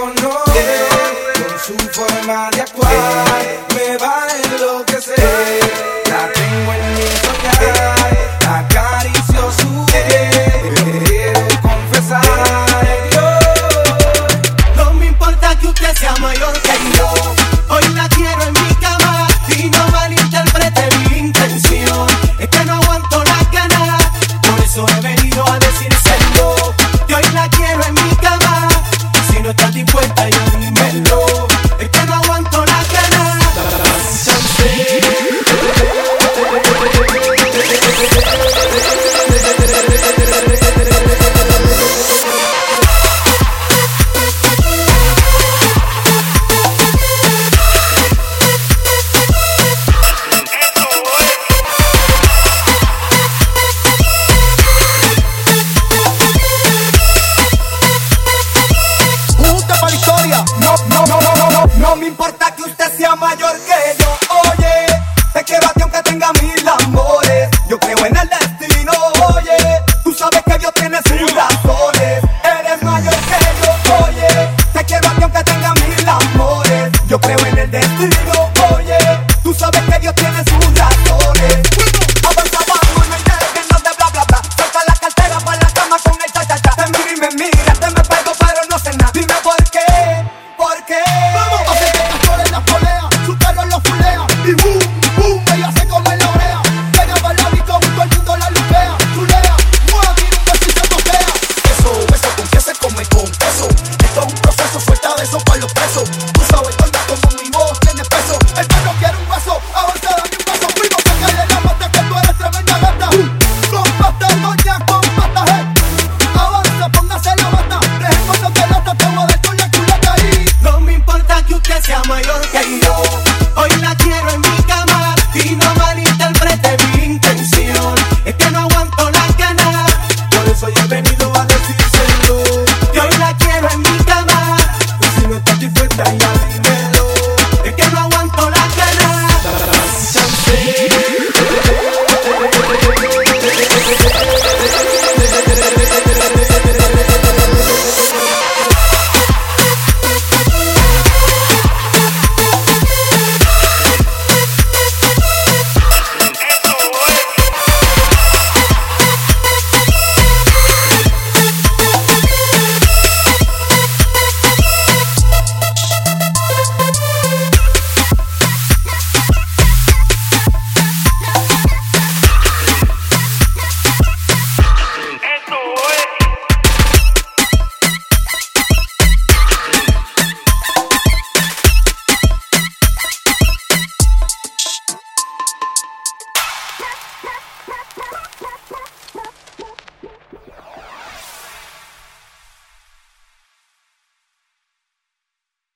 conoce con su forma de actuar. my own.